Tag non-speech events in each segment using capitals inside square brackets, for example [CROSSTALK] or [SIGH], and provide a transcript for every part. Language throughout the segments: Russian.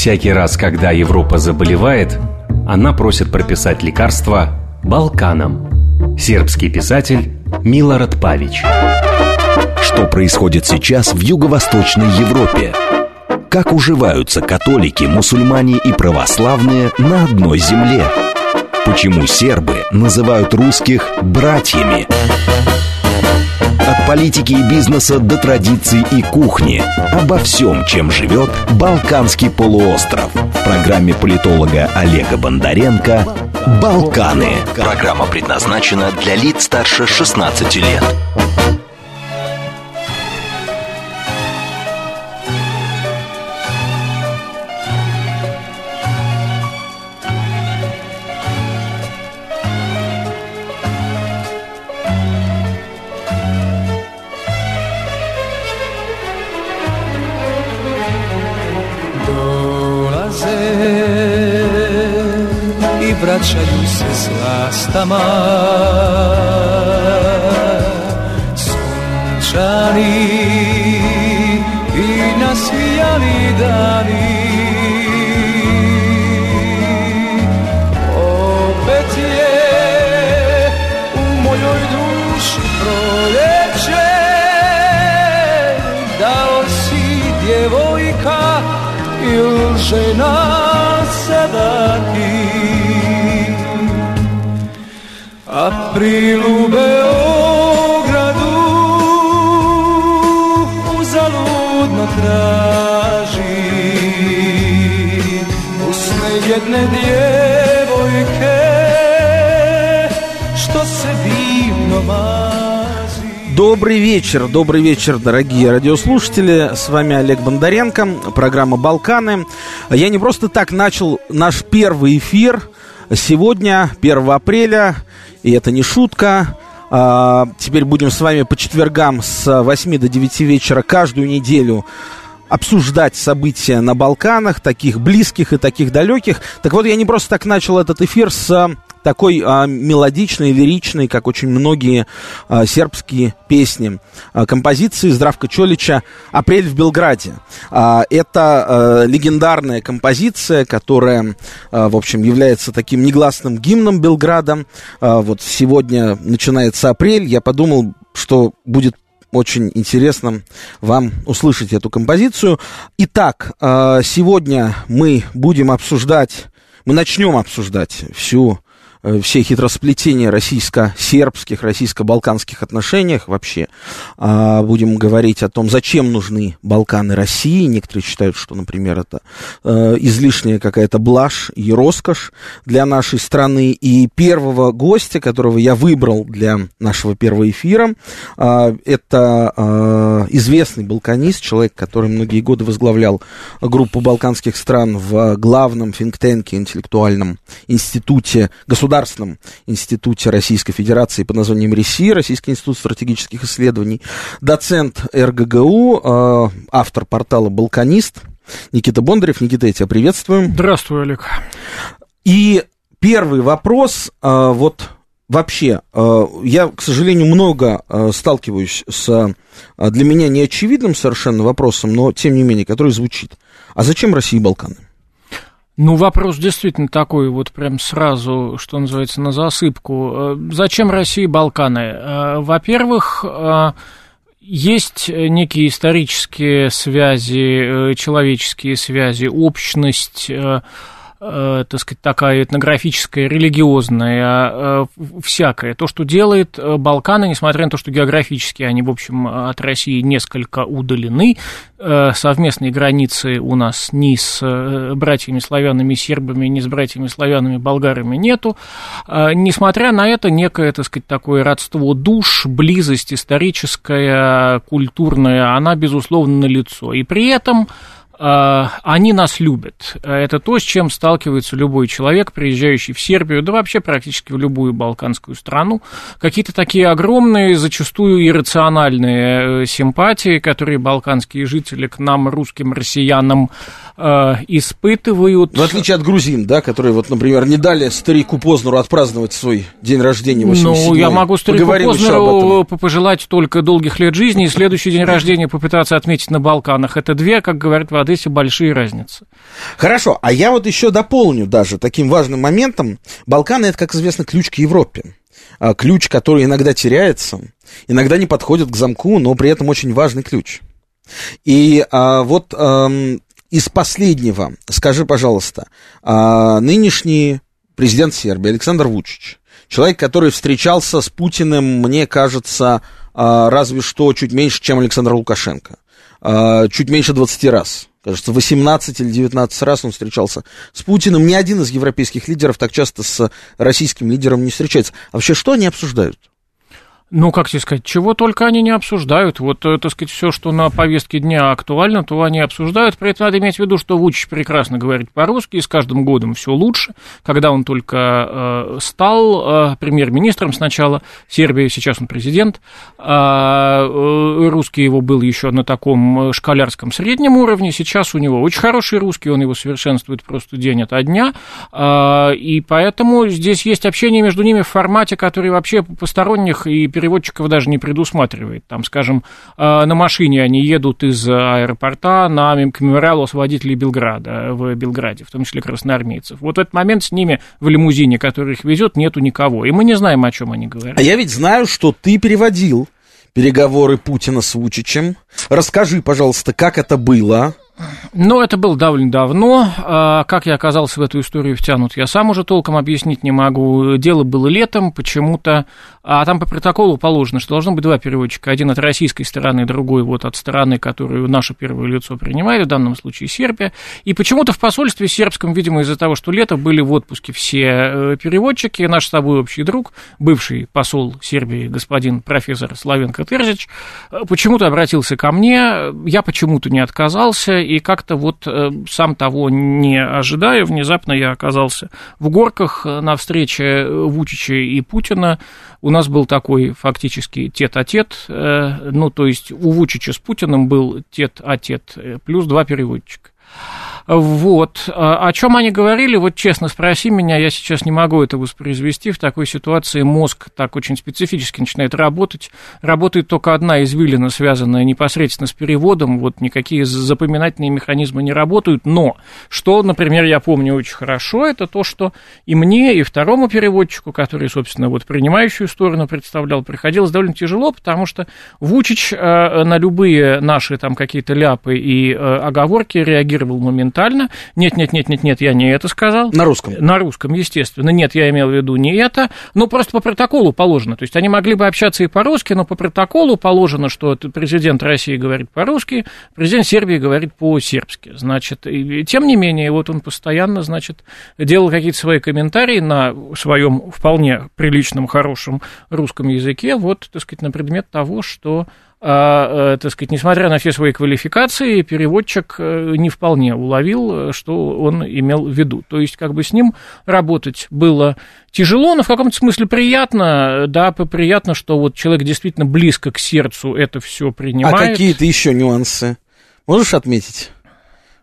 Всякий раз, когда Европа заболевает, она просит прописать лекарства Балканам. Сербский писатель Милорад Павич. Что происходит сейчас в Юго-Восточной Европе? Как уживаются католики, мусульмане и православные на одной земле? Почему сербы называют русских братьями? От политики и бизнеса до традиций и кухни. Обо всем, чем живет Балканский полуостров. В программе политолога Олега Бондаренко «Балканы». Программа предназначена для лиц старше 16 лет. Vraćaju se s lastama Sunčani i nasvijali dani. Opet je u mojoj duši proljeće Dao si djevojka ili žena sada ti April u Beogradu uzaludno traži usne jedne djevojke što se divno mazi. Добрый вечер, добрый вечер, дорогие радиослушатели. С вами Олег Бондаренко, программа «Балканы». Я не просто так начал наш первый эфир. Сегодня, 1 апреля, и это не шутка. А, теперь будем с вами по четвергам с 8 до 9 вечера каждую неделю обсуждать события на Балканах, таких близких и таких далеких. Так вот, я не просто так начал этот эфир с такой а, мелодичной, лиричной, как очень многие а, сербские песни. А, композиции Здравка Чолича «Апрель в Белграде». А, это а, легендарная композиция, которая, а, в общем, является таким негласным гимном Белграда. А, вот сегодня начинается апрель. Я подумал, что будет очень интересно вам услышать эту композицию. Итак, а, сегодня мы будем обсуждать, мы начнем обсуждать всю Э, все хитросплетения российско-сербских, российско-балканских отношениях вообще. А, будем говорить о том, зачем нужны Балканы России. Некоторые считают, что, например, это э, излишняя какая-то блажь и роскошь для нашей страны. И первого гостя, которого я выбрал для нашего первого эфира, э, это э, известный балканист, человек, который многие годы возглавлял группу балканских стран в главном финктенке интеллектуальном институте государственного Государственном институте Российской Федерации под названием РИСИ, Российский институт стратегических исследований, доцент РГГУ, э, автор портала «Балканист», Никита Бондарев. Никита, я тебя приветствую. Здравствуй, Олег. И первый вопрос, э, вот вообще, э, я, к сожалению, много сталкиваюсь с для меня неочевидным совершенно вопросом, но тем не менее, который звучит. А зачем России Балканы? Ну, вопрос действительно такой, вот прям сразу, что называется, на засыпку. Э, зачем России Балканы? Э, во-первых, э, есть некие исторические связи, человеческие связи, общность э, так сказать, такая этнографическая, религиозная, э, всякая. То, что делает э, Балканы, несмотря на то, что географически они, в общем, от России несколько удалены, э, совместные границы у нас ни с э, братьями славянами, сербами, ни с братьями славянами, болгарами нету. Э, несмотря на это, некое, так сказать, такое родство душ, близость историческая, культурная, она, безусловно, налицо. И при этом они нас любят. Это то, с чем сталкивается любой человек, приезжающий в Сербию, да вообще практически в любую балканскую страну. Какие-то такие огромные, зачастую иррациональные э, симпатии, которые балканские жители к нам, русским россиянам, э, испытывают... В отличие от грузин, да, которые, вот, например, не дали старику Познеру отпраздновать свой день рождения 87 Ну, я могу старику Поговорим Познеру пожелать только долгих лет жизни и следующий день рождения попытаться отметить на Балканах. Это две, как говорят в Одессе, большие разницы. Хорошо, а я вот еще дополню даже таким важным моментом. Балканы — это, как известно, ключ к Европе. А, ключ, который иногда теряется, иногда не подходит к замку, но при этом очень важный ключ. И а, вот а, из последнего, скажи, пожалуйста, а, нынешний президент Сербии Александр Вучич, человек, который встречался с Путиным, мне кажется, а, разве что чуть меньше, чем Александр Лукашенко, а, чуть меньше 20 раз. Кажется, 18 или 19 раз он встречался с Путиным. Ни один из европейских лидеров так часто с российским лидером не встречается. А вообще, что они обсуждают? Ну, как тебе сказать, чего только они не обсуждают. Вот, э, так сказать, все, что на повестке дня актуально, то они обсуждают. При этом надо иметь в виду, что Вучич прекрасно говорит по-русски, и с каждым годом все лучше. Когда он только э, стал э, премьер-министром сначала Сербии, сейчас он президент, а, э, русский его был еще на таком школярском среднем уровне, сейчас у него очень хороший русский, он его совершенствует просто день ото дня, э, и поэтому здесь есть общение между ними в формате, который вообще посторонних и переводчиков даже не предусматривает. Там, скажем, э, на машине они едут из аэропорта на к мемориалу освободителей Белграда в Белграде, в том числе красноармейцев. Вот в этот момент с ними в лимузине, который их везет, нету никого. И мы не знаем, о чем они говорят. А я ведь знаю, что ты переводил переговоры Путина с Вучичем. Расскажи, пожалуйста, как это было? Ну, это было довольно давно. А, как я оказался в эту историю втянут, я сам уже толком объяснить не могу. Дело было летом, почему-то... А там по протоколу положено, что должно быть два переводчика. Один от российской стороны, другой вот от стороны, которую наше первое лицо принимает, в данном случае Сербия. И почему-то в посольстве сербском, видимо, из-за того, что лето, были в отпуске все э, переводчики. Наш с тобой общий друг, бывший посол Сербии, господин профессор Славенко Терзич, э, почему-то обратился ко мне. Я почему-то не отказался и как-то вот э, сам того не ожидая, внезапно я оказался в горках на встрече Вучича и Путина. У нас был такой фактически тет-а-тет, э, ну, то есть у Вучича с Путиным был тет-а-тет, э, плюс два переводчика. Вот. А о чем они говорили, вот честно спроси меня, я сейчас не могу это воспроизвести. В такой ситуации мозг так очень специфически начинает работать. Работает только одна извилина, связанная непосредственно с переводом. Вот никакие запоминательные механизмы не работают. Но что, например, я помню очень хорошо, это то, что и мне, и второму переводчику, который, собственно, вот принимающую сторону представлял, приходилось довольно тяжело, потому что Вучич э, на любые наши там какие-то ляпы и э, оговорки реагировал моментально моментально. Нет, нет, нет, нет, нет, я не это сказал. На русском? На русском, естественно. Нет, я имел в виду не это. Но просто по протоколу положено. То есть они могли бы общаться и по-русски, но по протоколу положено, что президент России говорит по-русски, президент Сербии говорит по-сербски. Значит, и, тем не менее, вот он постоянно, значит, делал какие-то свои комментарии на своем вполне приличном, хорошем русском языке, вот, так сказать, на предмет того, что а, э, так сказать, несмотря на все свои квалификации, переводчик э, не вполне уловил, э, что он имел в виду. То есть, как бы с ним работать было тяжело, но в каком-то смысле приятно, да, приятно, что вот человек действительно близко к сердцу это все принимает. А какие-то еще нюансы можешь отметить?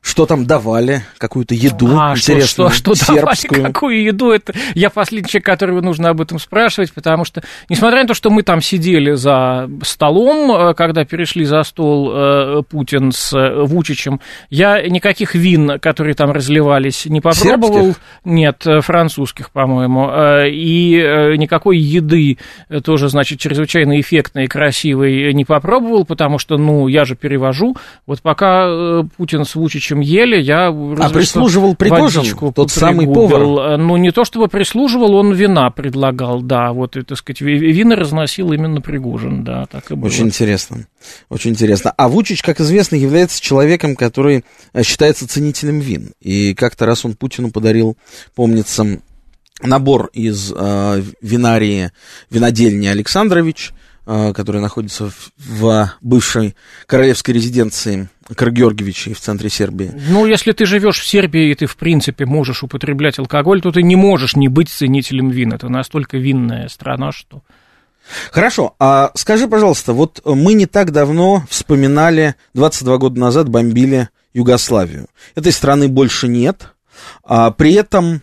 Что там давали, какую-то еду а, интересную, что, что, что сербскую. Давали, какую еду, это я последний человек, которого нужно об этом спрашивать, потому что, несмотря на то, что мы там сидели за столом, э, когда перешли за стол э, Путин с э, Вучичем, я никаких вин, которые там разливались, не попробовал. Сербских? Нет, французских, по-моему. И никакой еды тоже, значит, чрезвычайно эффектной и красивой не попробовал, потому что, ну, я же перевожу. Вот пока Путин с Вучичем общем, ели, я... А прислуживал Пригожин, тот самый повар? Ну, не то чтобы прислуживал, он вина предлагал, да, вот, и, так сказать, вина разносил именно Пригожин, да, так и было. Очень интересно, очень интересно. А Вучич, как известно, является человеком, который э, считается ценителем вин, и как-то раз он Путину подарил, помнится, набор из э, винарии, винодельни Александрович, э, который находится в, в бывшей королевской резиденции Каргеоргиевичей в центре Сербии. Ну, если ты живешь в Сербии, и ты, в принципе, можешь употреблять алкоголь, то ты не можешь не быть ценителем вин. Это настолько винная страна, что... Хорошо, а скажи, пожалуйста, вот мы не так давно вспоминали, 22 года назад бомбили Югославию. Этой страны больше нет. А, при этом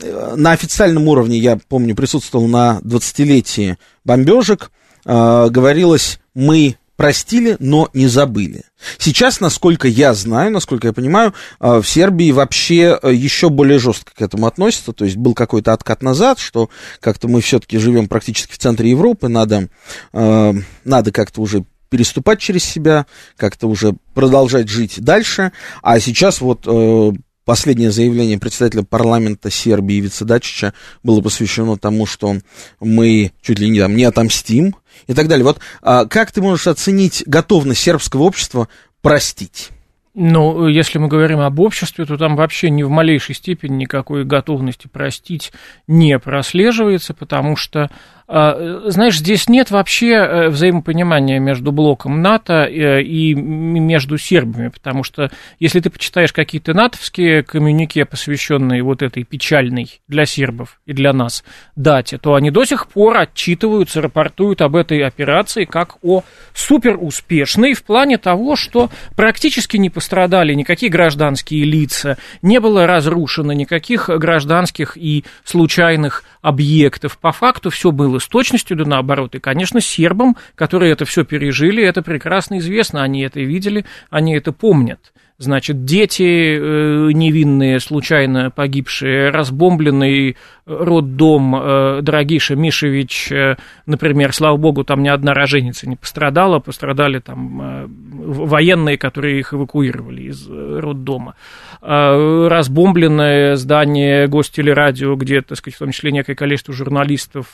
э, на официальном уровне, я помню, присутствовал на 20-летии бомбежек, а, говорилось, мы простили, но не забыли. Сейчас, насколько я знаю, насколько я понимаю, а, в Сербии вообще э, еще более жестко к этому относятся. То есть был какой-то откат назад, что как-то мы все-таки живем практически в центре Европы, надо, э, надо как-то уже переступать через себя, как-то уже продолжать жить дальше. А сейчас вот э, последнее заявление председателя парламента Сербии Вице Дачича было посвящено тому, что мы чуть ли не, там, не отомстим и так далее. Вот а, как ты можешь оценить готовность сербского общества простить? Ну, если мы говорим об обществе, то там вообще ни в малейшей степени никакой готовности простить не прослеживается, потому что знаешь, здесь нет вообще э, взаимопонимания между блоком НАТО э, и между сербами, потому что если ты почитаешь какие-то натовские коммюнике, посвященные вот этой печальной для сербов и для нас дате, то они до сих пор отчитываются, рапортуют об этой операции как о суперуспешной в плане того, что практически не пострадали никакие гражданские лица, не было разрушено никаких гражданских и случайных объектов. По факту все было с точностью да наоборот. И, конечно, сербам, которые это все пережили, это прекрасно известно, они это видели, они это помнят. Значит, дети э, невинные, случайно погибшие, разбомбленный роддом э, Дорогиша Мишевич, э, например, слава богу, там ни одна роженица не пострадала, пострадали там военные, которые их эвакуировали из роддома. Разбомбленное здание гостелерадио, где, так сказать, в том числе некое количество журналистов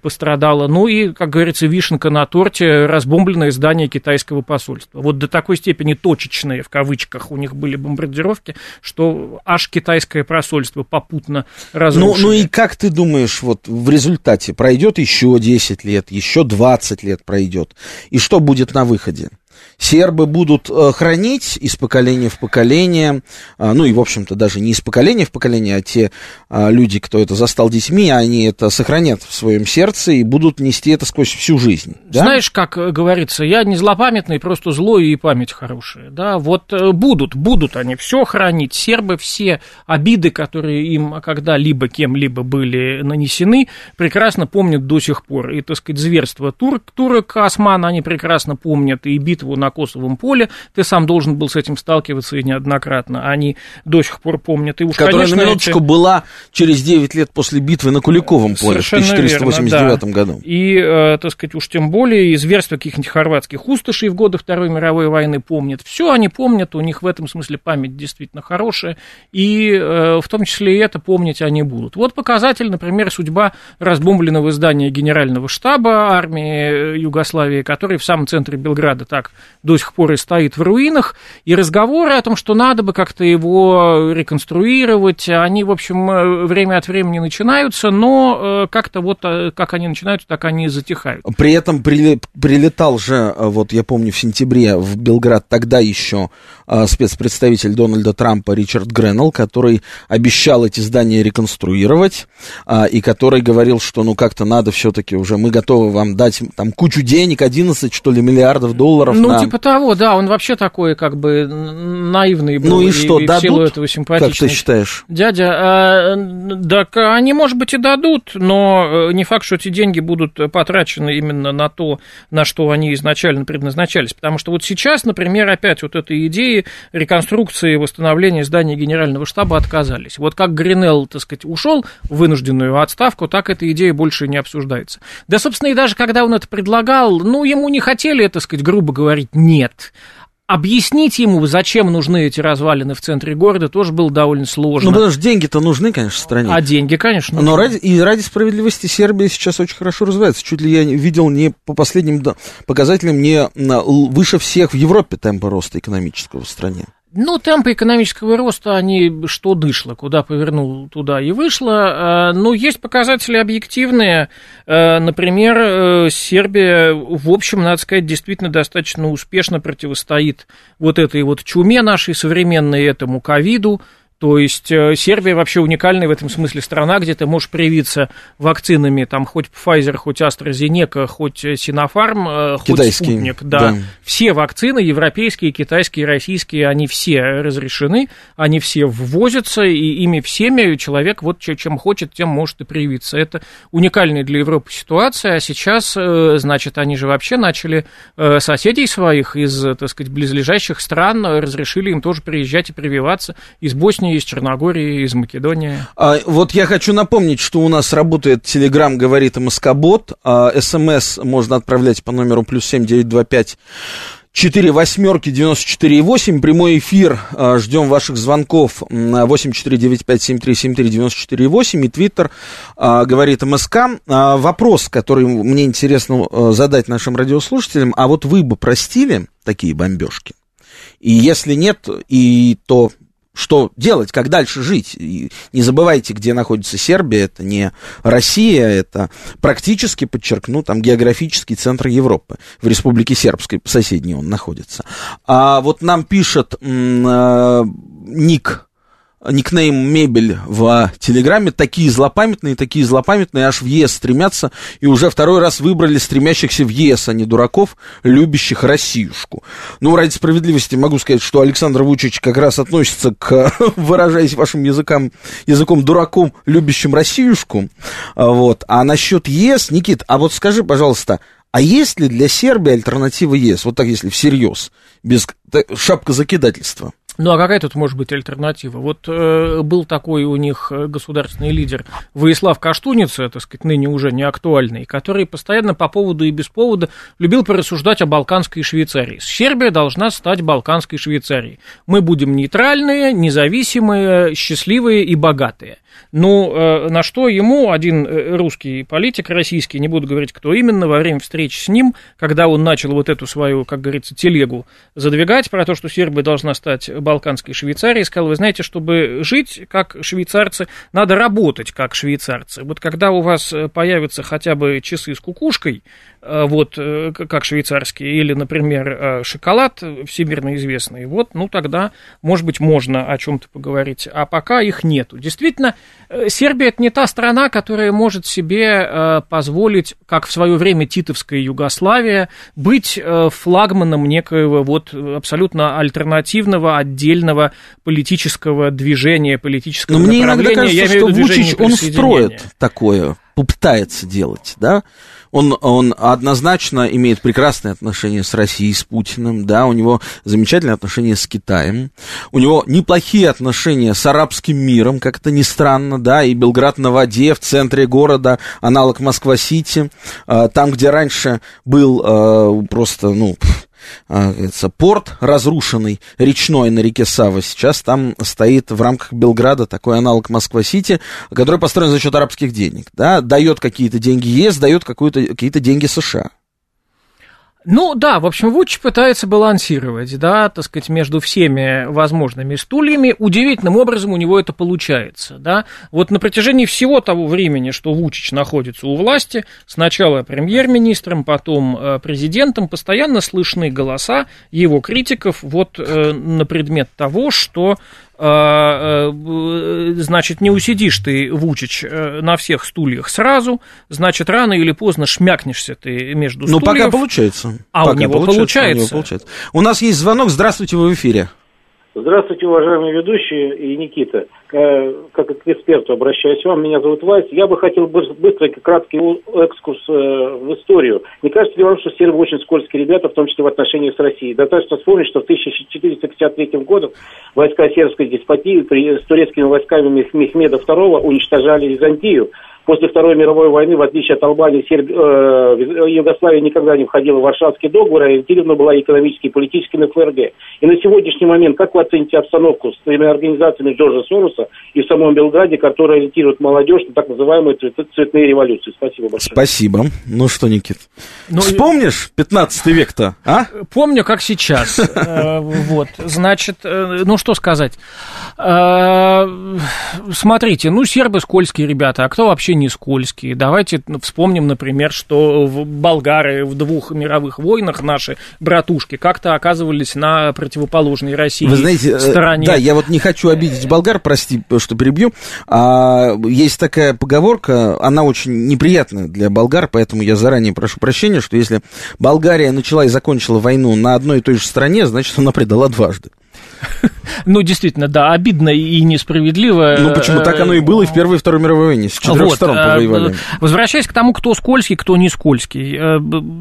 пострадало. Ну и, как говорится, вишенка на торте, разбомбленное здание китайского посольства. Вот до такой степени точечные, в кавычках, у них были бомбардировки, что аж китайское посольство попутно разрушили. Ну, ну и как ты думаешь, вот в результате пройдет еще 10 лет, еще 20 лет пройдет, и что будет на выходе? Сербы будут э, хранить из поколения в поколение, а, ну и, в общем-то, даже не из поколения в поколение, а те а, люди, кто это застал детьми, они это сохранят в своем сердце и будут нести это сквозь всю жизнь. Да? Знаешь, как э, говорится, я не злопамятный, просто злой и память хорошая. Да, вот э, будут, будут они все хранить. Сербы все обиды, которые им когда-либо кем-либо были нанесены, прекрасно помнят до сих пор. И, так сказать, зверство турок, турок Осман они прекрасно помнят, и битву на Косовом поле, ты сам должен был с этим сталкиваться и неоднократно, они до сих пор помнят. И уж, Которая, конечно, на минуточку, эти... была через 9 лет после битвы на Куликовом поле Совершенно в 1489 верно, да. году. И, э, так сказать, уж тем более из зверства каких-нибудь хорватских усташей в годы Второй мировой войны помнят. Все они помнят, у них в этом смысле память действительно хорошая, и э, в том числе и это помнить они будут. Вот показатель, например, судьба разбомбленного здания Генерального штаба армии Югославии, который в самом центре Белграда так до сих пор и стоит в руинах, и разговоры о том, что надо бы как-то его реконструировать, они, в общем, э, время от времени начинаются, но э, как-то вот э, как они начинаются, так они и затихают. При этом прилетал же, вот я помню, в сентябре в Белград тогда еще спецпредставитель Дональда Трампа Ричард Греннелл, который обещал эти здания реконструировать, и который говорил, что ну как-то надо все-таки уже, мы готовы вам дать там кучу денег, 11 что ли миллиардов долларов ну, на типа того, да, он вообще такой, как бы, наивный был. Ну и, и что, и дадут? В силу этого. Как ты считаешь? Дядя, а, так они, может быть, и дадут, но э, не факт, что эти деньги будут потрачены именно на то, на что они изначально предназначались. Потому что вот сейчас, например, опять вот этой идеи реконструкции и восстановления здания генерального штаба отказались. Вот как Гринелл, так сказать, ушел в вынужденную отставку, так эта идея больше не обсуждается. Да, собственно, и даже когда он это предлагал, ну, ему не хотели, так сказать, грубо говорить, нет. Объяснить ему, зачем нужны эти развалины в центре города, тоже было довольно сложно. Ну, потому что деньги-то нужны, конечно, стране. А деньги, конечно. Но ради, и ради справедливости Сербия сейчас очень хорошо развивается. Чуть ли я видел не по последним показателям, не выше всех в Европе темпа роста экономического в стране. Ну, темпы экономического роста, они что дышло, куда повернул, туда и вышло. А, но есть показатели объективные. А, например, э, Сербия, в общем, надо сказать, действительно достаточно успешно противостоит вот этой вот чуме нашей современной, этому ковиду. То есть э, Сербия вообще уникальная в этом смысле страна, где ты можешь привиться вакцинами, там хоть Pfizer, хоть AstraZeneca, хоть Sinopharm, э, хоть Спутник. Да. да. Все вакцины, европейские, китайские, российские, они все разрешены, они все ввозятся, и ими всеми человек вот че- чем хочет, тем может и привиться. Это уникальная для Европы ситуация, а сейчас, э, значит, они же вообще начали э, соседей своих из, э, так сказать, близлежащих стран, э, разрешили им тоже приезжать и прививаться из Боснии, из Черногории, из Македонии. А, вот я хочу напомнить, что у нас работает Телеграм, говорит МСК-бот. А, СМС можно отправлять по номеру плюс семь девять два пять 4 восьмерки 94,8. Прямой эфир. А, Ждем ваших звонков. М, 8495-7373-94,8. И Твиттер а, говорит МСК. А, Вопрос, который мне интересно а, задать нашим радиослушателям. А вот вы бы простили такие бомбежки? И если нет, и то что делать, как дальше жить. И не забывайте, где находится Сербия, это не Россия, это практически, подчеркну, там географический центр Европы. В Республике Сербской, соседней он находится. А вот нам пишет м, э, ник никнейм мебель в Телеграме, такие злопамятные, такие злопамятные, аж в ЕС стремятся, и уже второй раз выбрали стремящихся в ЕС, а не дураков, любящих Россиюшку. Ну, ради справедливости могу сказать, что Александр Вучич как раз относится к, [LAUGHS] выражаясь вашим языком, языком дураком, любящим Россиюшку. А Вот. А насчет ЕС, Никит, а вот скажи, пожалуйста, а есть ли для Сербии альтернатива ЕС? Вот так, если всерьез, без шапка закидательства. Ну а какая тут может быть альтернатива? Вот э, был такой у них э, государственный лидер Воислав Каштуница, так сказать, ныне уже не актуальный, который постоянно по поводу и без повода любил порассуждать о Балканской Швейцарии. Сербия должна стать Балканской Швейцарией. Мы будем нейтральные, независимые, счастливые и богатые. Ну, э, на что ему один э, русский политик, российский, не буду говорить, кто именно, во время встречи с ним, когда он начал вот эту свою, как говорится, телегу задвигать про то, что Сербия должна стать Балканской Швейцарией, сказал, вы знаете, чтобы жить как швейцарцы, надо работать как швейцарцы. Вот когда у вас э, появятся хотя бы часы с кукушкой, э, вот, как швейцарские, или, например, шоколад всемирно известный, вот, ну, тогда, может быть, можно о чем-то поговорить, а пока их нету. Действительно, Сербия это не та страна, которая может себе э, позволить, как в свое время Титовская Югославия, быть э, флагманом некоего вот э, абсолютно альтернативного, отдельного политического движения, политического Но мне иногда кажется, что Вучич, он строит такое, попытается делать, да? Он, он однозначно имеет прекрасные отношения с Россией, с Путиным, да, у него замечательные отношения с Китаем, у него неплохие отношения с арабским миром, как-то ни странно, да, и Белград на воде, в центре города, аналог Москва-Сити, а, там, где раньше был а, просто, ну, а, порт разрушенный, речной на реке Сава. Сейчас там стоит в рамках Белграда такой аналог Москва-Сити, который построен за счет арабских денег. Да? Дает какие-то деньги ЕС, дает какие-то деньги США. Ну да, в общем, Вуч пытается балансировать, да, так сказать, между всеми возможными стульями. Удивительным образом у него это получается, да. Вот на протяжении всего того времени, что Вучич находится у власти, сначала премьер-министром, потом э, президентом, постоянно слышны голоса его критиков вот э, на предмет того, что значит, не усидишь ты, Вучич, э, на всех стульях сразу, значит, рано или поздно шмякнешься ты между Ну, стульев. пока получается. А у Пока него У него получается. получается. У нас есть звонок. Здравствуйте, вы в эфире. Здравствуйте, уважаемые ведущие и Никита. Э, Как к эксперту обращаюсь к вам. Меня зовут Вайс. Я бы хотел быс- быстрый, краткий экскурс э, в историю. Не кажется ли вам, что сербы очень скользкие ребята, в том числе в отношениях с Россией? Достаточно вспомнить, что в 1453 году войска сербской деспотии с турецкими войсками Мех- Мехмеда II уничтожали Византию. После Второй мировой войны, в отличие от Албании, Серб... э, Югославия никогда не входила в Варшавский договор, а ориентирована была экономически и политически на ФРГ. И на сегодняшний момент, как вы оцените обстановку с тремя организациями Джорджа Сороса и в самом Белграде, которые ориентируют молодежь на так называемые цвет- цветные революции? Спасибо большое. Спасибо. Ну что, Никит, Ну, вспомнишь 15 век-то, а? Помню, как сейчас. Э, Вот, значит, э, ну что сказать. Э, Смотрите, ну сербы скользкие ребята, а кто вообще не скользкие. Давайте вспомним, например, что в болгары в двух мировых войнах наши братушки как-то оказывались на противоположной России Вы знаете, э, стороне. да, я вот не хочу обидеть болгар, прости, что перебью. А, есть такая поговорка, она очень неприятная для болгар, поэтому я заранее прошу прощения, что если Болгария начала и закончила войну на одной и той же стране, значит, она предала дважды. [LAUGHS] Ну, действительно, да, обидно и несправедливо. Ну, почему так оно и было и в Первой и Второй мировой войне. С четырех Вот, сторон э, повоевали. Возвращаясь к тому, кто скользкий, кто не скользкий. Э,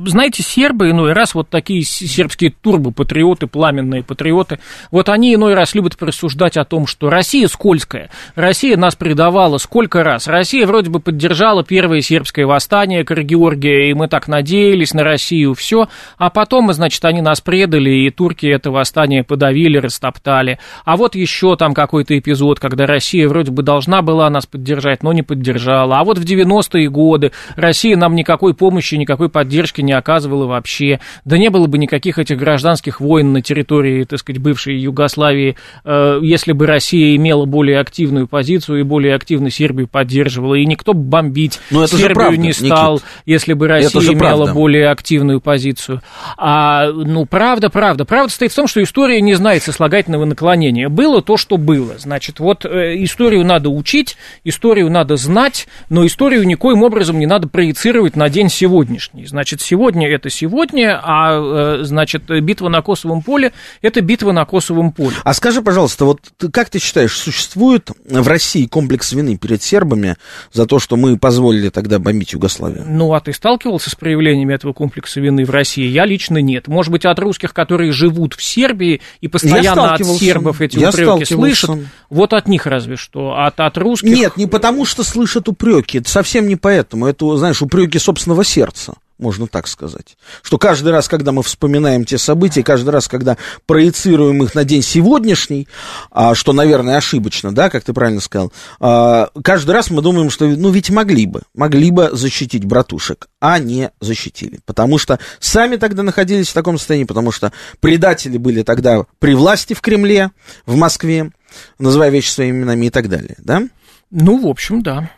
Знаете, сербы иной раз, вот такие сербские турбо-патриоты, пламенные патриоты, вот они иной раз любят присуждать о том, что Россия скользкая, Россия нас предавала сколько раз. Россия вроде бы поддержала первое сербское восстание Карагеоргия, и мы так надеялись на Россию, все, а потом, значит, они нас предали, и турки это восстание подавили, растоптали. А вот еще там какой-то эпизод, когда Россия вроде бы должна была нас поддержать, но не поддержала. А вот в 90-е годы Россия нам никакой помощи, никакой поддержки не оказывала вообще. Да не было бы никаких этих гражданских войн на территории, так сказать, бывшей Югославии, э, если бы Россия имела более активную позицию и более активно Сербию поддерживала. И никто бы бомбить Но это Сербию правда, не стал, Никит. если бы Россия имела правда. более активную позицию. А, ну, правда, правда. Правда стоит в том, что история не знает сослагательного наклонения. Было то, что было. Значит, вот э, историю надо учить, историю надо знать, но историю никоим образом не надо проецировать на день сегодняшний. Значит, сегодня это сегодня, а, э, значит, битва на Косовом поле – это битва на Косовом поле. А скажи, пожалуйста, вот как ты считаешь, существует в России комплекс вины перед сербами за то, что мы позволили тогда бомбить Югославию? Ну, а ты сталкивался с проявлениями этого комплекса вины в России? Я лично нет. Может быть, от русских, которые живут в Сербии и постоянно от сербов эти Я упреки слышат, вот от них разве что. От, от русских... Нет, не потому что слышат упреки, это совсем не поэтому. Это, знаешь, упреки собственного сердца. Можно так сказать. Что каждый раз, когда мы вспоминаем те события, каждый раз, когда проецируем их на день сегодняшний, а, что, наверное, ошибочно, да, как ты правильно сказал, а, каждый раз мы думаем, что, ну, ведь могли бы, могли бы защитить братушек, а не защитили. Потому что сами тогда находились в таком состоянии, потому что предатели были тогда при власти в Кремле, в Москве, называя вещи своими именами и так далее, да? Ну, в общем, да.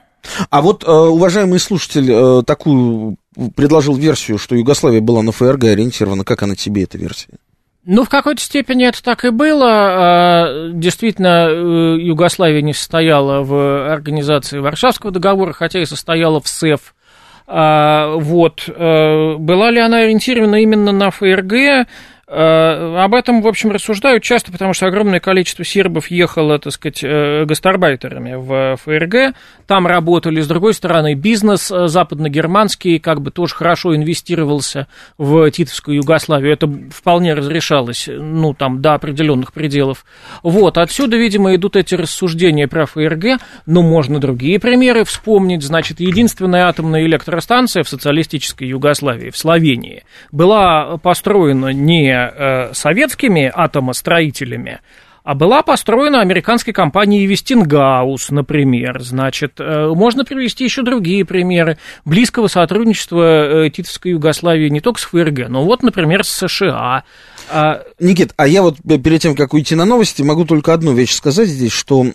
А вот, э, уважаемый слушатель, э, такую предложил версию, что Югославия была на ФРГ ориентирована. Как она тебе, эта версия? Ну, в какой-то степени это так и было. А, Действительно, э, Югославия не состояла в организации Варшавского договора, хотя и состояла в СЭФ. А, Вот. Э, Была ли она ориентирована именно на ФРГ? Э, Об этом, в общем, рассуждают часто, потому что огромное количество сербов ехало, так сказать, э, гастарбайтерами в ФРГ, там работали. С другой стороны, бизнес э, западногерманский как бы тоже хорошо инвестировался в Титовскую Югославию. Это вполне разрешалось, ну, там, до определенных пределов. Вот, отсюда, видимо, идут эти рассуждения про ФРГ, но можно другие примеры вспомнить. Значит, единственная атомная электростанция в социалистической Югославии, в Словении, была построена не э, советскими атомостроителями, а была построена американской компанией Вестингаус, например. Значит, э, можно привести еще другие примеры близкого сотрудничества э, Титовской Югославии не только с ФРГ, но вот, например, с США. А, Никит, а я вот перед тем, как уйти на новости, могу только одну вещь сказать здесь, что э,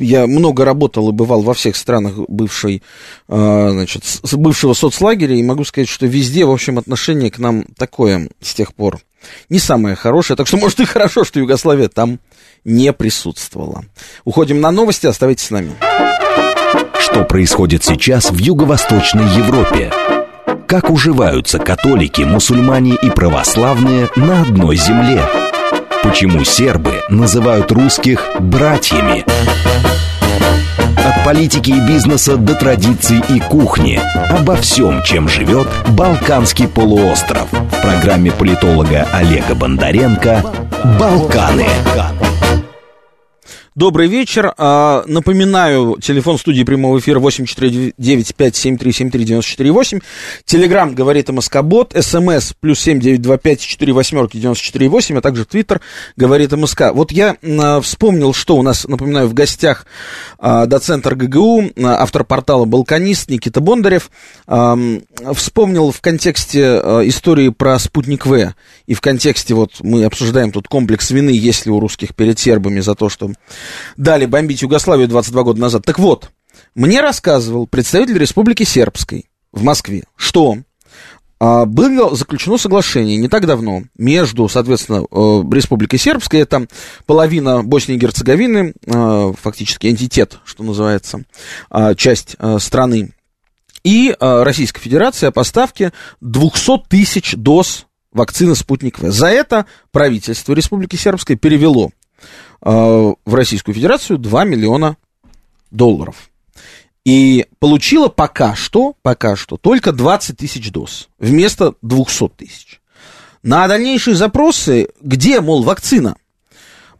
я много работал и бывал во всех странах бывшей, э, значит, бывшего соцлагеря, и могу сказать, что везде, в общем, отношение к нам такое с тех пор не самое хорошее, так что, может, и хорошо, что Югославия там не присутствовала. Уходим на новости, оставайтесь с нами. Что происходит сейчас в Юго-Восточной Европе? Как уживаются католики, мусульмане и православные на одной земле? Почему сербы называют русских братьями? От политики и бизнеса до традиций и кухни. Обо всем, чем живет Балканский полуостров. В программе политолога Олега Бондаренко «Балканы». Добрый вечер. А, Напоминаю, телефон студии прямого эфира 8495-7373-94-8. Телеграмм говорит МСК-бот. СМС плюс 7925-48-94-8, а также Твиттер говорит МСК. Вот я м, вспомнил, что у нас, напоминаю, в гостях а, доцент РГГУ, а, автор портала «Балканист» Никита Бондарев. Вспомнил в контексте а, истории про «Спутник В» и в контексте, вот мы обсуждаем тут комплекс вины, есть ли у русских перед сербами за то, что дали бомбить Югославию 22 года назад. Так вот, Мне рассказывал представитель Республики Сербской в Москве, что а, было заключено соглашение не так давно между, соответственно, э, Республикой Сербской, это половина Боснии и Герцеговины, э, фактически энтитет, что называется, а, часть э, страны, и Российской Федерации о поставке 200 тысяч доз вакцины «Спутник В». За это правительство Республики Сербской перевело в Российскую Федерацию 2 миллиона долларов. И получила пока что, пока что только 20 тысяч доз вместо 200 тысяч. На дальнейшие запросы, где, мол, вакцина,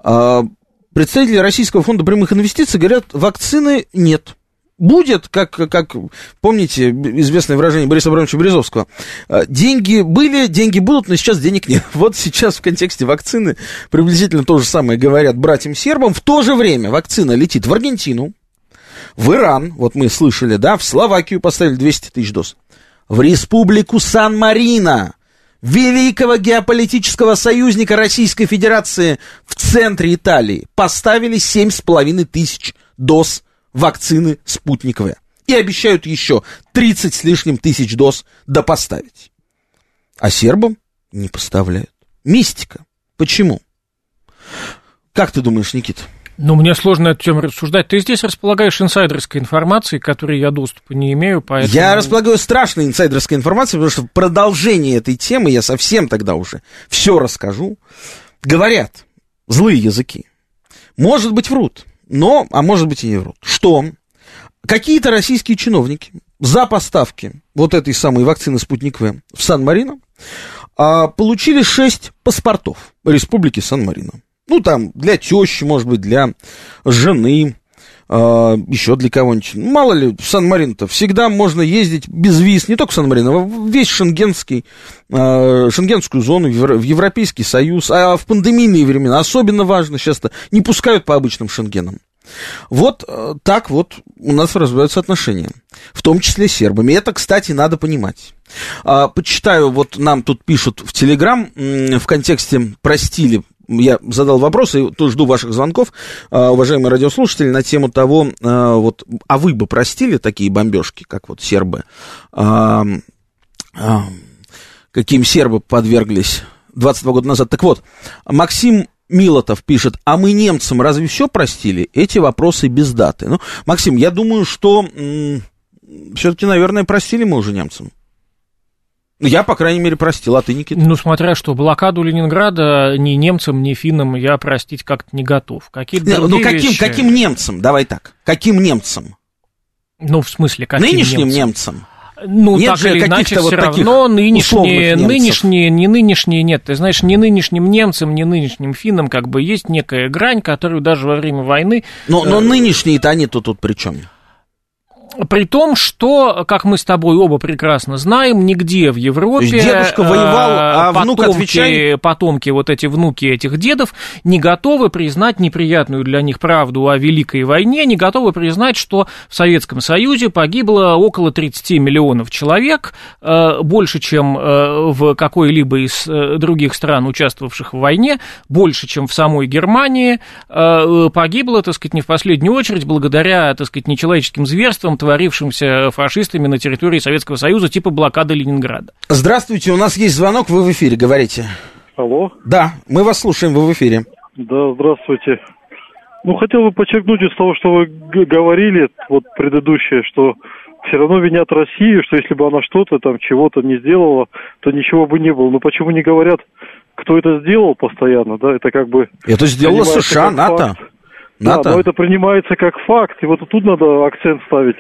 а, представители Российского фонда прямых инвестиций говорят, вакцины нет. Будет, как, как помните, известное выражение Бориса Абрамовича Березовского, а, деньги были, деньги будут, но сейчас денег нет. [LAUGHS] Вот сейчас в контексте вакцины приблизительно то же самое говорят братьям-сербам. В то же время вакцина летит в Аргентину, в Иран, вот мы слышали, да, в Словакию поставили 200 тысяч доз. В республику Сан-Марино, великого геополитического союзника Российской Федерации в центре Италии, поставили 7,5 тысяч доз вакцины спутниковые. И обещают еще 30 с лишним тысяч доз допоставить. А сербам не поставляют. Мистика. Почему? Как ты думаешь, Никита? Ну, мне сложно эту тему рассуждать. Ты здесь располагаешь инсайдерской информацией, к которой я доступа не имею, поэтому... Я располагаю страшной инсайдерской информацией, потому что в продолжении этой темы я совсем тогда уже все расскажу. Говорят злые языки. Может быть, врут, но, а может быть и не врут. Что какие-то российские чиновники за поставки вот этой самой вакцины «Спутник В» в Сан-Марино а, получили 6 паспортов Республики Сан-Марино. Ну, там, для тещи, может быть, для жены, э, еще для кого-нибудь. Ну, мало ли, в Сан-Марино-то всегда можно ездить без виз, не только в Сан-Марино, а весь шенгенский, э, шенгенскую зону, в Европейский Союз. А в пандемийные времена особенно важно сейчас-то, не пускают по обычным шенгенам. Вот э, так вот у нас развиваются отношения, в том числе с сербами. Это, кстати, надо понимать. А, почитаю, вот нам тут пишут в Телеграм в контексте простили я задал вопрос и тут жду ваших звонков, а, уважаемые радиослушатели, на тему того, а, вот, а вы бы простили такие бомбежки, как вот сербы, а, каким сербы подверглись 22 года назад. Так вот, Максим Милотов пишет, а мы немцам разве все простили? Эти вопросы без даты. Ну, Максим, я думаю, что все-таки, наверное, простили мы уже немцам. Я, по крайней мере, простил, а ты, Никита? Ну, смотря что, блокаду Ленинграда ни немцам, ни финнам я простить как-то не готов. Какие не, ну, каким, вещи... каким немцам? Давай так. Каким немцам? Ну, в смысле, каким Нынешним немцам? немцам? Ну, нет так же или иначе, вот все равно нынешние, нынешние, не нынешние, нет, ты знаешь, не нынешним немцам, не нынешним финнам, как бы есть некая грань, которую даже во время войны... Но, но э... нынешние-то они-то тут при чем? При том, что, как мы с тобой оба прекрасно знаем, нигде в Европе... Дедушка воевал, а потомки, внук отвечай... Потомки, вот эти внуки этих дедов, не готовы признать неприятную для них правду о Великой войне, не готовы признать, что в Советском Союзе погибло около 30 миллионов человек, э, больше, чем э, в какой-либо из э, других стран, участвовавших в войне, больше, чем в самой Германии, погибло, так сказать, не в последнюю очередь, благодаря, так сказать, нечеловеческим зверствам, творившимся фашистами на территории Советского Союза, типа блокады Ленинграда. Здравствуйте, у нас есть звонок, вы в эфире, говорите. Алло. Да, мы вас слушаем, вы в эфире. Да, здравствуйте. Ну, хотел бы подчеркнуть из того, что вы говорили, вот предыдущее, что все равно винят Россию, что если бы она что-то там, чего-то не сделала, то ничего бы не было. Но почему не говорят, кто это сделал постоянно, да? Это как бы... Это сделала США, НАТО. НАТО. Да, но это принимается как факт, и вот тут надо акцент ставить.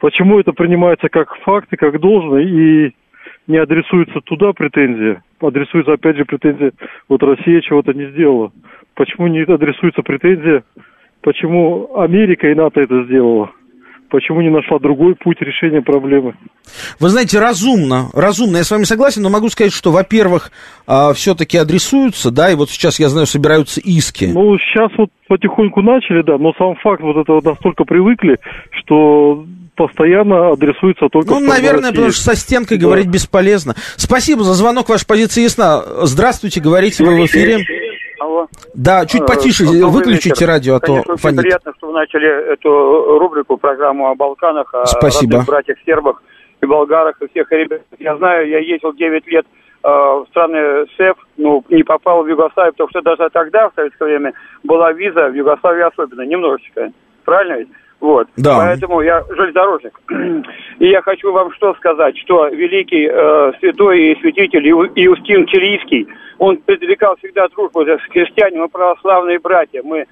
Почему это принимается как факт и как должное, и не адресуется туда претензия, адресуется опять же претензия, вот Россия чего-то не сделала. Почему не адресуется претензия, почему Америка и НАТО это сделала? Почему не нашла другой путь решения проблемы? Вы знаете, разумно, разумно, я с вами согласен, но могу сказать, что, во-первых, а, все-таки адресуются, да, и вот сейчас, я знаю, собираются иски. Ну, сейчас вот потихоньку начали, да, но сам факт вот этого настолько привыкли, что постоянно адресуется только... Ну, наверное, России. потому что со стенкой да. говорить бесполезно. Спасибо за звонок, ваша позиция ясна. Здравствуйте, говорите, вы в эфире. Алло. Да, чуть Э, потише, добрый выключите вечер. радио, а то Конечно, очень фонит. приятно, что вы начали эту рубрику, программу о Балканах, о Спасибо. братьях сербах и болгарах и всех ребят. Я знаю, я ездил 9 лет э, в страны СЭФ, ну, не попал в Югославию, потому что даже тогда, в советское время, была виза, в Югославии особенно, немножечко. Правильно ведь? Вот. Да. Поэтому я железнодорожник. [CLEARS THROAT] И я хочу вам что сказать, что великий э, святой и святитель Иу- Иустин Чилийский, он предвекал всегда дружбу с христиане, мы православные братья, мы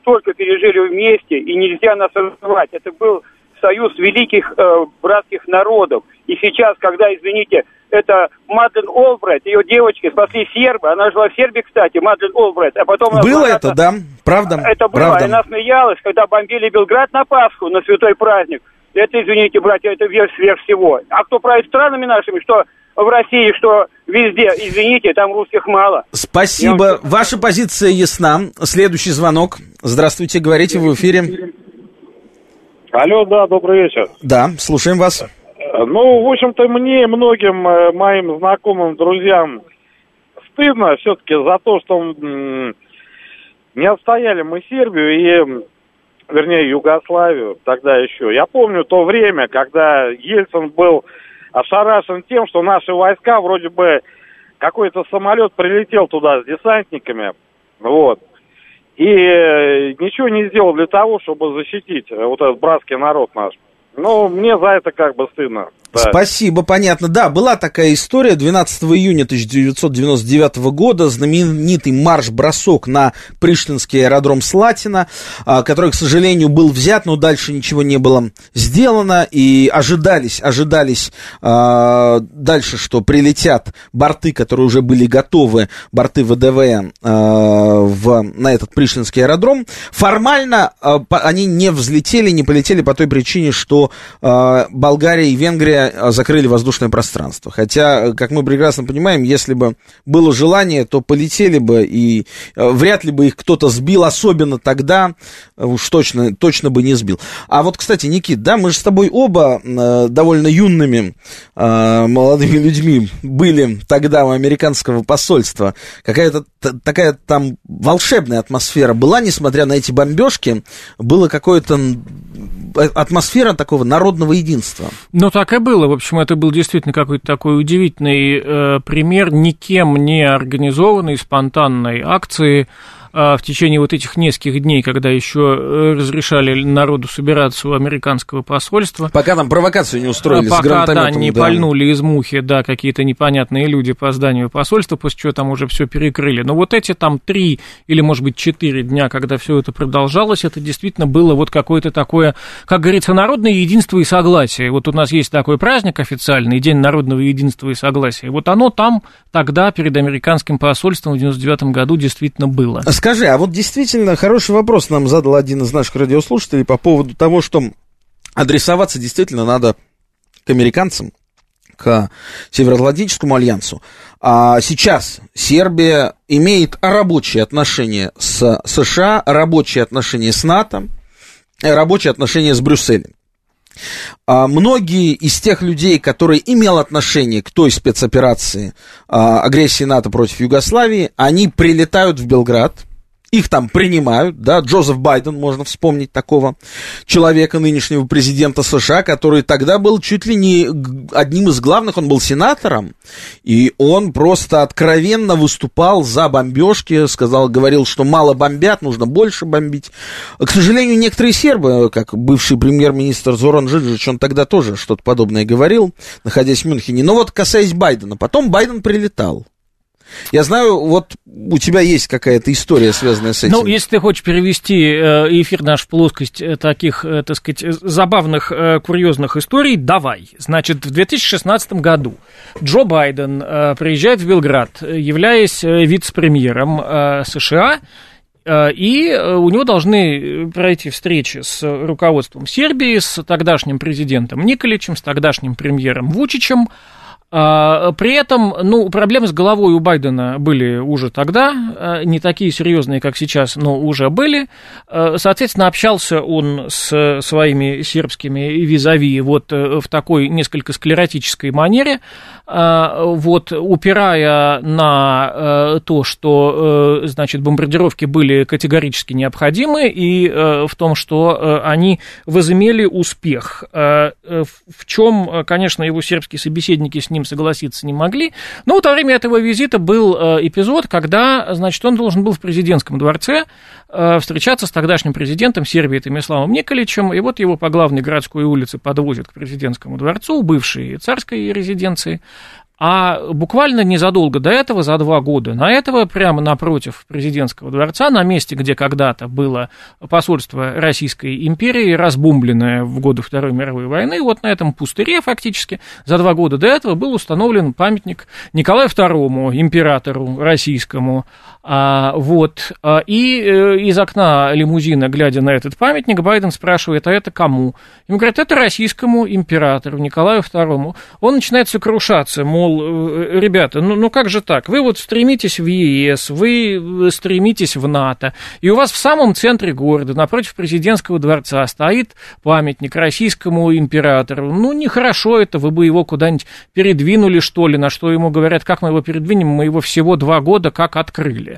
столько пережили вместе, и нельзя нас разрывать. Это был союз великих э, братских народов. И сейчас, когда, извините, это Мадлен Олбрайт, ее девочки спасли сербы, она жила в Сербии, кстати, Мадлен Олбрайт, а потом... она Было была- это, да? Правда? это было, Правда. она смеялась, когда бомбили Белград на Пасху, на святой праздник. Это, извините, братья, это вверх сверх всего. А кто правит странами нашими, что в России, что везде, извините, там русских мало. Спасибо. Ваша позиция ясна. Следующий звонок. Здравствуйте, говорите вы в эфире. Алло, да, добрый вечер. Да, слушаем вас. Э, Ну, в общем-то, мне и многим э, моим знакомым, друзьям стыдно все-таки за то, что не отстояли мы Сербию и, вернее, Югославию тогда еще. Я помню то время, когда Ельцин был ошарашен тем, что наши войска вроде бы какой-то самолет прилетел туда с десантниками, вот, и э, ничего не сделал для того, чтобы защитить вот этот братский народ наш. Ну, мне за это как бы стыдно. Спасибо, понятно. Да, была такая история. 12 июня 1999 года знаменитый марш-бросок на Приштинский аэродром Слатина, а, который, к сожалению, был взят, но дальше ничего не было сделано. И ожидались, ожидались а, дальше, что прилетят борты, которые уже были готовы, борты ВДВ а, в, на этот Приштинский аэродром. Формально а, по- они не взлетели, не полетели по той причине, что Болгария и Венгрия а, закрыли воздушное пространство. Хотя, как мы прекрасно понимаем, если бы было желание, то полетели бы, и э, вряд ли бы их кто-то сбил, особенно тогда, э, уж точно, точно бы не сбил. А вот, кстати, Никит, да, мы же с тобой оба э, довольно юными молодыми людьми были тогда у американского посольства. Какая-то такая там волшебная атмосфера была, несмотря на эти бомбежки, было какое-то атмосфера такого народного единства. Ну, так и было. В общем, это был действительно какой-то такой удивительный э, пример никем не организованной спонтанной акции э, в течение вот этих нескольких дней, когда еще э, разрешали народу собираться у американского посольства. Пока там провокацию не устроили с Пока, да, гранатометом. не да. пальнули из мухи, да, какие-то непонятные люди по зданию посольства, после чего там уже все перекрыли. Но вот эти там три или, может быть, четыре дня, когда все это продолжалось, это действительно было вот какое-то такое, как говорится, народное единство и согласие. Вот у нас есть такой праздник официальный, День народного единства и согласия. Вот оно там тогда перед американским посольством в 99 году действительно было. Скажи, а вот действительно хороший вопрос нам задал один из наших радиослушателей по поводу того, что адресоваться действительно надо к американцам, к Североатлантическому альянсу. А сейчас Сербия имеет рабочие отношения с США, рабочие отношения с НАТО, э, рабочие отношения с Брюсселем. А многие из тех людей, которые имел отношение к той спецоперации а, агрессии НАТО против Югославии, они прилетают в Белград, их там принимают, да, Джозеф Байден, можно вспомнить такого человека, нынешнего президента США, который тогда был чуть ли не одним из главных, он был сенатором, и он просто откровенно выступал за бомбежки, сказал, говорил, что мало бомбят, нужно больше бомбить. К сожалению, некоторые сербы, как бывший премьер-министр Зоран Жиджич, он тогда тоже что-то подобное говорил, находясь в Мюнхене. Но вот касаясь Байдена, потом Байден прилетал. Я знаю, вот у тебя есть какая-то история, связанная с этим. Ну, если ты хочешь перевести э, эфир наш в плоскость э, таких, э, так сказать, забавных, курьезных историй, давай. Значит, в 2016 году Джо Байден приезжает в Белград, являясь вице-премьером США, и у него должны пройти встречи с руководством Сербии, с тогдашним президентом Николичем, с тогдашним премьером Вучичем, при этом, ну, проблемы с головой у Байдена были уже тогда, а, не такие серьезные, как сейчас, но уже были. А, соответственно, общался он с своими сербскими визави вот э, в такой несколько склеротической манере, вот, упирая на э, то, что, э, значит, бомбардировки были категорически необходимы, и в том, что они возымели успех. В чем, конечно, его сербские собеседники с ним ним согласиться не могли. Но вот во время этого визита был э, эпизод, когда, значит, он должен был в президентском дворце э, встречаться с тогдашним президентом Сербии Томиславом Николичем, и вот его по главной городской улице подвозят к президентскому дворцу, бывшей царской резиденции, а буквально незадолго до этого, за два года, на этого, прямо напротив президентского дворца, на месте, где когда-то было посольство Российской империи, разбомбленное в годы Второй мировой войны, вот на этом пустыре фактически, за два года до этого был установлен памятник Николаю II, императору российскому, а, вот, а, и э, из окна лимузина, глядя на этот памятник, Байден спрашивает, а это кому? Ему говорят, это российскому императору Николаю II. Он начинает сокрушаться, мол, э, ребята, ну, ну как же так? Вы вот стремитесь в ЕС, вы стремитесь в НАТО, и у вас в самом центре города, напротив президентского дворца, стоит памятник российскому императору. Ну, нехорошо это, вы бы его куда-нибудь передвинули, что ли, на что ему говорят, как мы его передвинем, мы его всего два года как открыли.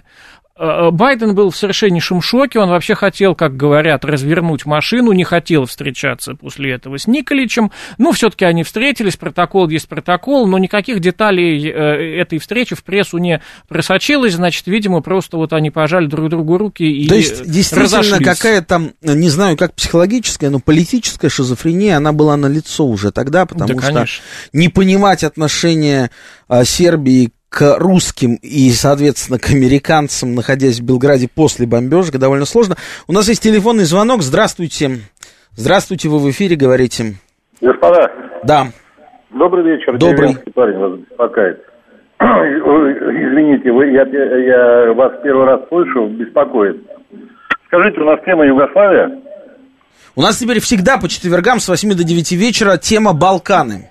Э, э, Байден был в совершеннейшем шоке, он вообще хотел, как говорят, развернуть машину, не хотел встречаться после этого с Николичем, но все-таки они встретились, протокол есть протокол, но никаких деталей э, этой встречи в прессу не просочилось, значит, видимо, просто вот они пожали друг другу руки и То есть, действительно, какая-то, не знаю, как психологическая, но политическая шизофрения, она была на лицо уже тогда, потому да, что конечно. не понимать отношения Сербии к русским и, соответственно, к американцам, находясь в Белграде после бомбежек, довольно сложно. У нас есть телефонный звонок. Здравствуйте. Здравствуйте, вы в эфире говорите. Господа. Да. Добрый вечер. Добрый. парень вас беспокоит. Извините, вы, я, я вас первый раз слышу, беспокоит. Скажите, у нас тема Югославия? У нас теперь всегда по четвергам с 8 до 9 вечера тема Балканы.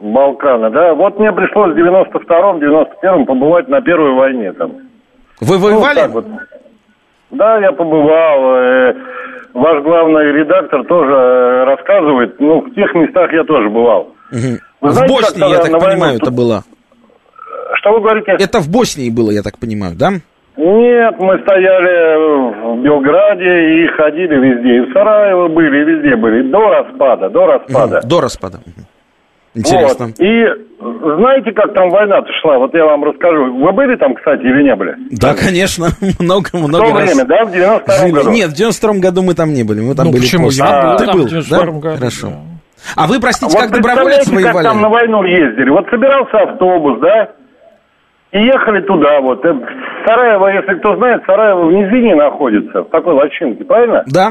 Балкана, да. Вот мне пришлось в 92-м, 91-м побывать на Первой войне там. Вы воевали? Ну, вот. Да, я побывал. Э, ваш главный редактор тоже э, рассказывает. Ну, в тех местах я тоже бывал. Угу. Вы знаете, в Боснии, я так понимаю, войну... это было. Что вы говорите? Это в Боснии было, я так понимаю, да? Нет, мы стояли в Белграде и ходили везде. И в Сараево были, и везде были. До распада, до распада. Угу, до распада. Интересно. Вот. И знаете, как там война-то шла? Вот я вам расскажу. Вы были там, кстати, или не были? Да, конечно. Много, [LAUGHS] много В то время, да, в 92 году? Нет, в 92 году мы там не были. Мы там ну, были почему? после. Я а, был Ты был, в да? году. Хорошо. А вы, простите, вот как доброволец воевали? как там на войну ездили? Вот собирался автобус, да? И ехали туда вот. Э, Сараево, если кто знает, Сараево в низине находится, в такой лощинке, правильно? Да.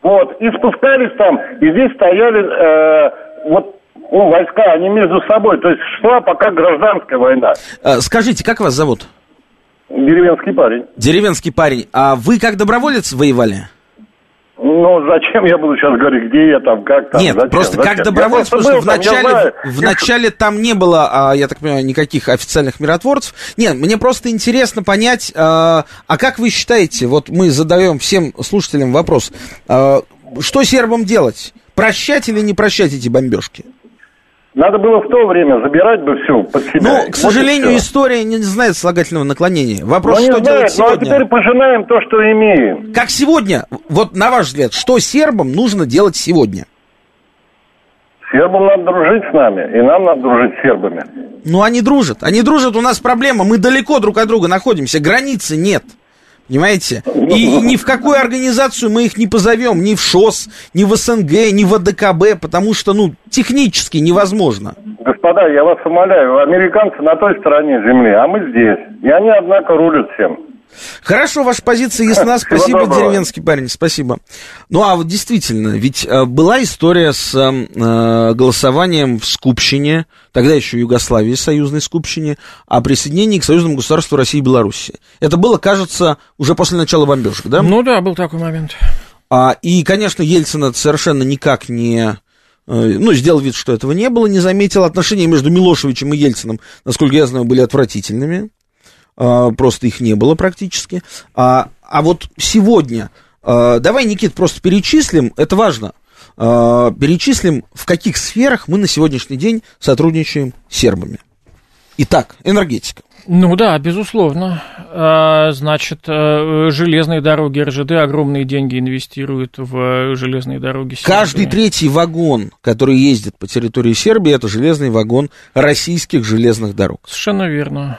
Вот, и спускались там, и здесь стояли, э, вот ну, войска, они между собой. То есть шла пока гражданская война. А, скажите, как вас зовут? Деревенский парень. Деревенский парень. А вы как доброволец воевали? Ну, зачем я буду сейчас говорить, где я там, как там? Нет, зачем? просто зачем? как доброволец, потому что вначале, в начале там не было, а, я так понимаю, никаких официальных миротворцев. Нет, мне просто интересно понять, а, а как вы считаете, вот мы задаем всем слушателям вопрос, а, что сербам делать? Прощать или не прощать эти бомбежки? Надо было в то время забирать бы все под себя. Ну, к сожалению, история не знает слагательного наклонения. Вопрос, ну, что знает, делать сегодня? Ну, а теперь пожинаем то, что имеем. Как сегодня? Вот на ваш взгляд, что сербам нужно делать сегодня? Сербам надо дружить с нами, и нам надо дружить с сербами. Ну, они дружат. Они дружат, у нас проблема. Мы далеко друг от друга находимся, границы нет. Понимаете? И ни в какую организацию мы их не позовем, ни в ШОС, ни в СНГ, ни в АДКБ, потому что, ну, технически невозможно. Господа, я вас умоляю, американцы на той стороне земли, а мы здесь. И они, однако, рулят всем. Хорошо, ваша позиция ясна. [LAUGHS] Спасибо, деревенский парень, спасибо. Ну, а вот действительно, ведь э, была история с э, голосованием в Скупщине, тогда еще Югославии, союзной Скупщине, о присоединении к союзному государству России и Беларуси. Это было, кажется, уже после начала бомбежек, да? Ну да, был такой момент. А, и, конечно, Ельцин это совершенно никак не ну, сделал вид, что этого не было, не заметил. Отношения между Милошевичем и Ельциным, насколько я знаю, были отвратительными. Просто их не было практически. А, а вот сегодня, давай, Никит, просто перечислим, это важно, перечислим, в каких сферах мы на сегодняшний день сотрудничаем с сербами. Итак, энергетика. Ну да, безусловно. А, значит, э, железные дороги РЖД огромные деньги инвестируют в железные дороги Сербии. Каждый третий вагон, который ездит по территории Сербии, это железный вагон российских железных дорог. Совершенно верно.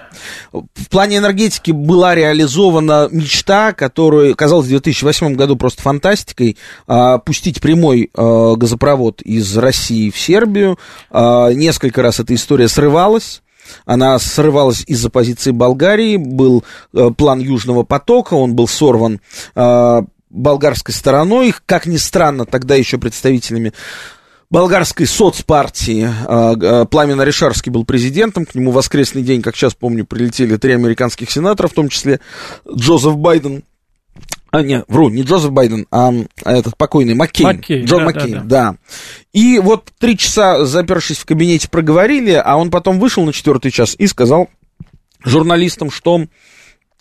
В плане энергетики была реализована мечта, которую казалось в 2008 году просто фантастикой, а, пустить прямой а, газопровод из России в Сербию. Несколько раз эта история срывалась. Она срывалась из-за позиции Болгарии, был э, план Южного потока, он был сорван э, болгарской стороной, как ни странно, тогда еще представителями болгарской соцпартии э, Пламен Аришарский был президентом, к нему в воскресный день, как сейчас помню, прилетели три американских сенатора, в том числе Джозеф Байден, а, не, вру, не Джозеф Байден, а, а этот покойный Маккейн. Маккейн Джон да, Маккейн, да, да. да. И вот три часа, запершись в кабинете, проговорили, а он потом вышел на четвертый час и сказал журналистам, что,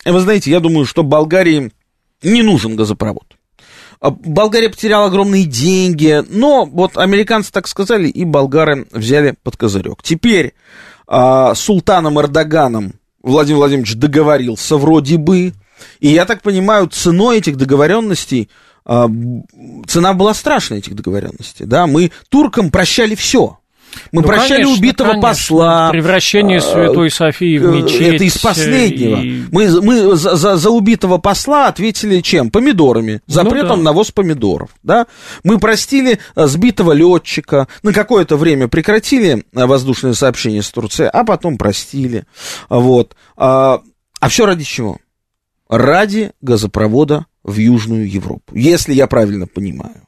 «Э, вы знаете, я думаю, что Болгарии не нужен газопровод. А Болгария потеряла огромные деньги, но вот американцы так сказали, и болгары взяли под козырек. Теперь а, султаном Эрдоганом Владимир Владимирович договорился вроде бы, и я так понимаю, ценой этих договоренностей, э, цена была страшная этих договоренностей, да, мы туркам прощали все. Мы ну, прощали конечно, убитого конечно. посла. Превращение Святой Софии в мечеть. Это из последнего. И... Мы, мы за, за, за убитого посла ответили чем? Помидорами. Ну Запретом ну, да. на навоз помидоров. Да? Мы простили сбитого летчика. На какое-то время прекратили воздушное сообщение с Турцией, а потом простили. Вот. А, а все ради чего? Ради газопровода в Южную Европу, если я правильно понимаю.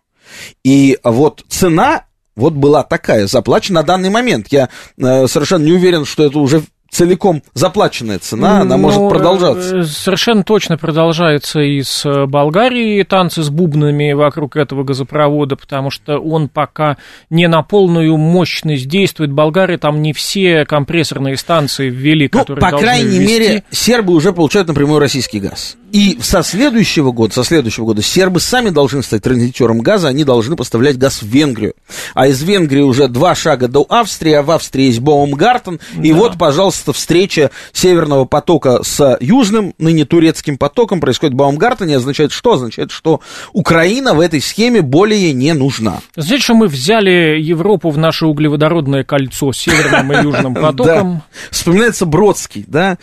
И вот цена вот была такая, заплачена на данный момент. Я э, совершенно не уверен, что это уже целиком заплаченная цена, она ну, может продолжаться. Э, совершенно точно продолжается и с э, Болгарией танцы с бубнами вокруг этого газопровода, потому что он пока не на полную мощность действует. Болгария там не все компрессорные станции ввели, ну, которые по крайней ввести. мере, сербы уже получают напрямую российский газ. И со следующего года, со следующего года сербы сами должны стать транзитером газа, они должны поставлять газ в Венгрию. А из Венгрии уже два шага до Австрии, а в Австрии есть Боумгартен. Да. И вот, пожалуйста, встреча Северного потока с Южным, ныне турецким потоком, происходит в Баумгартене. Означает что? Означает, что Украина в этой схеме более не нужна. Знаете, что мы взяли Европу в наше углеводородное кольцо Северным и Южным [LAUGHS] потоком? Вспоминается Бродский, да?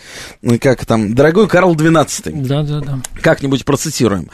Как там, дорогой Карл XII. Да, да, да. Как-нибудь процитируем.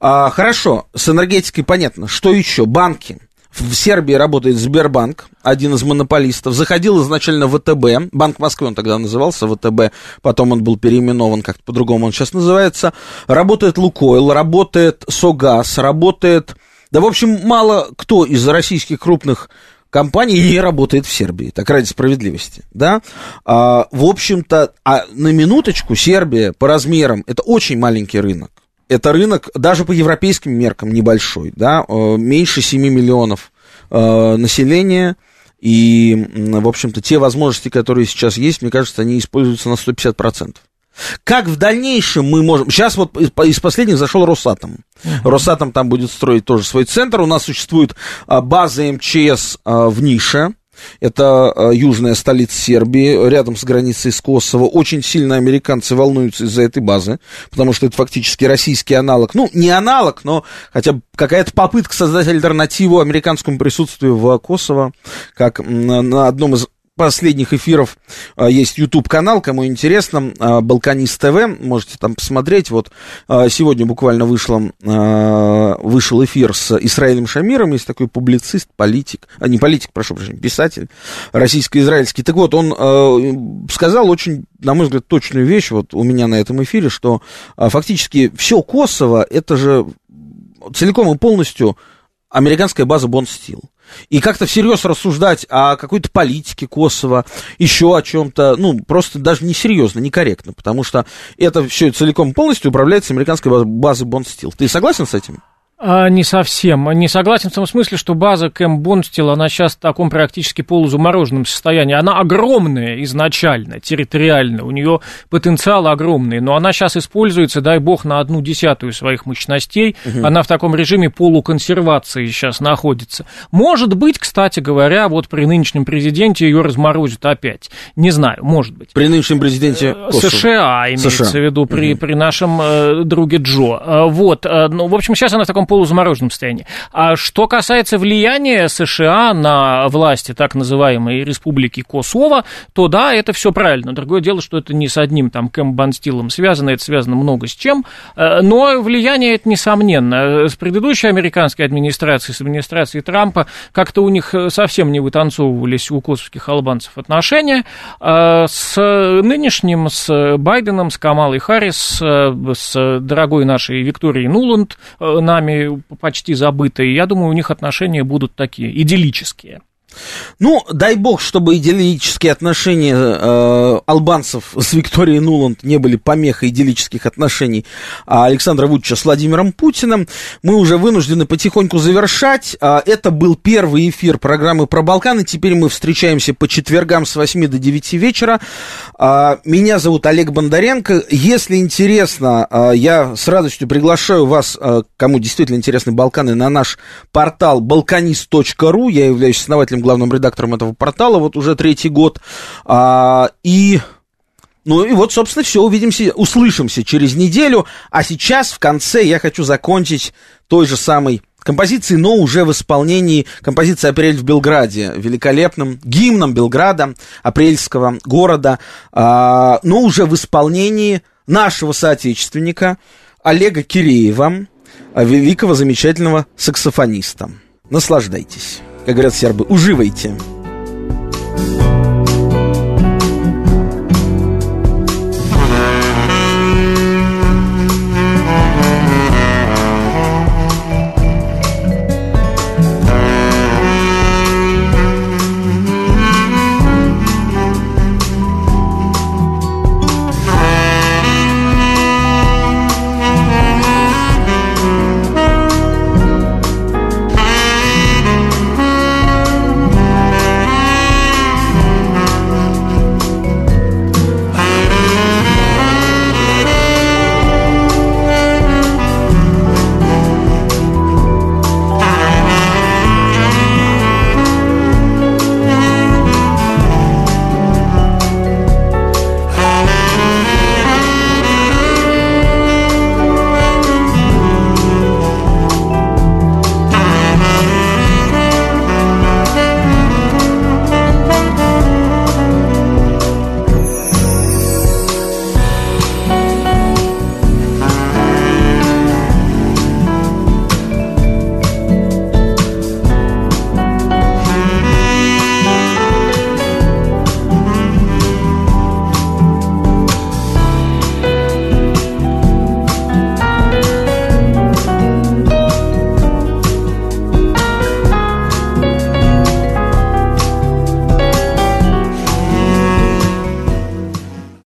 А, хорошо, с энергетикой понятно. Что еще? Банки. В Сербии работает Сбербанк, один из монополистов. Заходил изначально ВТБ, Банк Москвы он тогда назывался, ВТБ, потом он был переименован как-то по-другому, он сейчас называется. Работает Лукойл, работает Согаз, работает... Да, в общем, мало кто из российских крупных компаний не работает в Сербии, так ради справедливости, да. А, в общем-то, а на минуточку Сербия по размерам это очень маленький рынок. Это рынок даже по европейским меркам небольшой, да, э, меньше 7 миллионов э, населения. И, в общем-то, те возможности, которые сейчас есть, мне кажется, они используются на 150%. Как в дальнейшем мы можем... Сейчас вот из последних зашел Росатом. Uh-huh. Росатом там будет строить тоже свой центр. У нас существует а, база МЧС а, в Нише. Это э, южная столица Сербии, рядом с границей с Косово. Очень сильно американцы волнуются из-за этой базы, потому что это фактически российский аналог. Ну, не аналог, но хотя бы какая-то попытка создать альтернативу американскому присутствию в Косово, как на одном из последних эфиров а, есть YouTube-канал, кому интересно, а, Балканист ТВ, можете там посмотреть. Вот а, сегодня буквально вышло, вышел эфир с Исраилем Шамиром, есть такой публицист, политик, а не политик, прошу прощения, писатель российско-израильский. Так вот, он сказал очень, на мой взгляд, точную вещь вот у меня на этом эфире, что фактически все Косово, это же целиком и полностью американская база Бонд Стил. И как-то всерьез рассуждать о какой-то политике Косово, еще о чем-то, ну, просто даже несерьезно, некорректно, потому что это все целиком полностью управляется американской базой Бонд Стил. Ты согласен с этим? А, не совсем. Не согласен в том смысле, что база Кэм Бонстил, она сейчас в таком практически полузамороженном состоянии. Она огромная изначально, территориально, у нее потенциал огромный, но она сейчас используется, дай бог, на одну десятую своих мощностей. Угу. Она в таком режиме полуконсервации сейчас находится. Может быть, кстати говоря, вот при нынешнем президенте ее разморозят опять. Не знаю, может быть. При нынешнем президенте э, Косово. США имеется США. в виду, при, угу. при нашем э, друге Джо. Э, вот, э, ну, в общем, сейчас она в таком полузамороженном состоянии. А что касается влияния США на власти так называемой республики Косово, то да, это все правильно. Другое дело, что это не с одним там Кэм Банстилом связано, это связано много с чем, э, но влияние это несомненно. С предыдущей американской администрацией, с администрацией Трампа, как-то у них совсем не вытанцовывались у косовских албанцев отношения. Э, с нынешним, с Байденом, с Камалой Харрис, э, с дорогой нашей Викторией Нуланд, нами почти забытые. Я думаю, у них отношения будут такие идиллические. Ну, дай бог, чтобы идиллические отношения э, албанцев с Викторией Нуланд не были помехой идиллических отношений Александра Вучича с Владимиром Путиным. Мы уже вынуждены потихоньку завершать. А, это был первый эфир программы про Балканы. Теперь мы встречаемся по четвергам с 8 до 9 вечера. А, меня зовут Олег Бондаренко. Если интересно, а, я с радостью приглашаю вас, кому действительно интересны Балканы, на наш портал balkanist.ru. Я являюсь основателем главным редактором этого портала вот уже третий год. А, и ну и вот, собственно, все, увидимся, услышимся через неделю. А сейчас, в конце, я хочу закончить той же самой композицией, но уже в исполнении композиции «Апрель в Белграде», великолепным гимном Белграда, апрельского города, а, но уже в исполнении нашего соотечественника Олега Киреева, великого замечательного саксофониста. Наслаждайтесь как говорят сербы, уживайте.